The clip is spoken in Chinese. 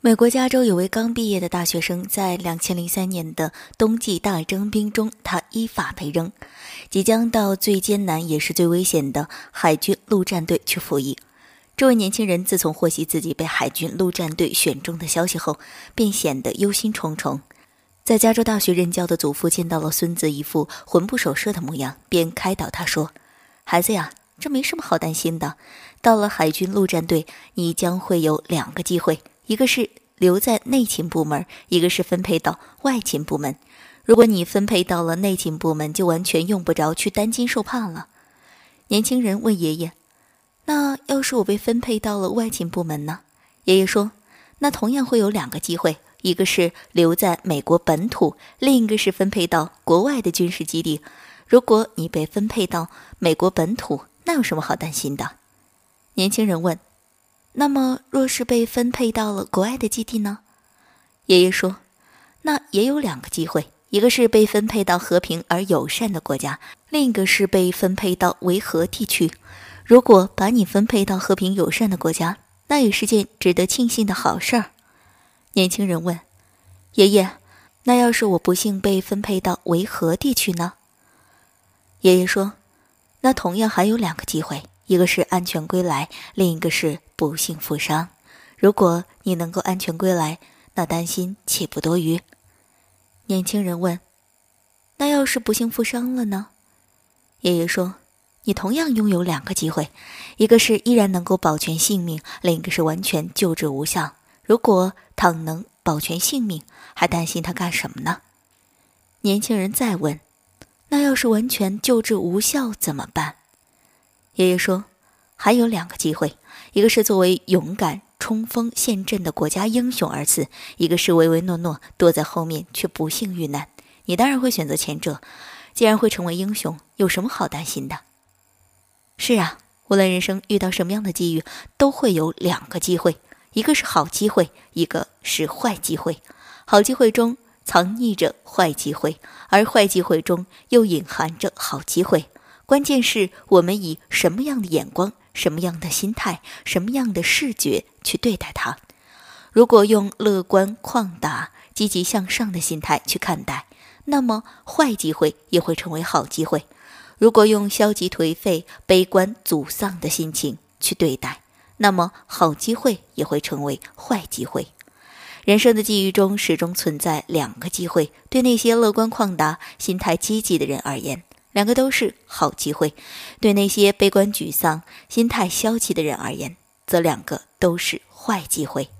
美国加州有位刚毕业的大学生，在两千零三年的冬季大征兵中，他依法被扔，即将到最艰难也是最危险的海军陆战队去服役。这位年轻人自从获悉自己被海军陆战队选中的消息后，便显得忧心忡忡。在加州大学任教的祖父见到了孙子一副魂不守舍的模样，便开导他说：“孩子呀，这没什么好担心的。到了海军陆战队，你将会有两个机会。”一个是留在内勤部门，一个是分配到外勤部门。如果你分配到了内勤部门，就完全用不着去担惊受怕了。年轻人问爷爷：“那要是我被分配到了外勤部门呢？”爷爷说：“那同样会有两个机会，一个是留在美国本土，另一个是分配到国外的军事基地。如果你被分配到美国本土，那有什么好担心的？”年轻人问。那么，若是被分配到了国外的基地呢？爷爷说：“那也有两个机会，一个是被分配到和平而友善的国家，另一个是被分配到维和地区。如果把你分配到和平友善的国家，那也是件值得庆幸的好事儿。”年轻人问：“爷爷，那要是我不幸被分配到维和地区呢？”爷爷说：“那同样还有两个机会。”一个是安全归来，另一个是不幸负伤。如果你能够安全归来，那担心岂不多余？年轻人问：“那要是不幸负伤了呢？”爷爷说：“你同样拥有两个机会，一个是依然能够保全性命，另一个是完全救治无效。如果倘能保全性命，还担心他干什么呢？”年轻人再问：“那要是完全救治无效怎么办？”爷爷说：“还有两个机会，一个是作为勇敢冲锋陷阵的国家英雄而死，一个是唯唯诺诺躲在后面却不幸遇难。你当然会选择前者。既然会成为英雄，有什么好担心的？是啊，无论人生遇到什么样的机遇，都会有两个机会，一个是好机会，一个是坏机会。好机会中藏匿着坏机会，而坏机会中又隐含着好机会。”关键是我们以什么样的眼光、什么样的心态、什么样的视觉去对待它。如果用乐观旷达、积极向上的心态去看待，那么坏机会也会成为好机会；如果用消极颓废、悲观沮丧的心情去对待，那么好机会也会成为坏机会。人生的际遇中始终存在两个机会，对那些乐观旷达、心态积极的人而言。两个都是好机会，对那些悲观沮丧、心态消极的人而言，则两个都是坏机会。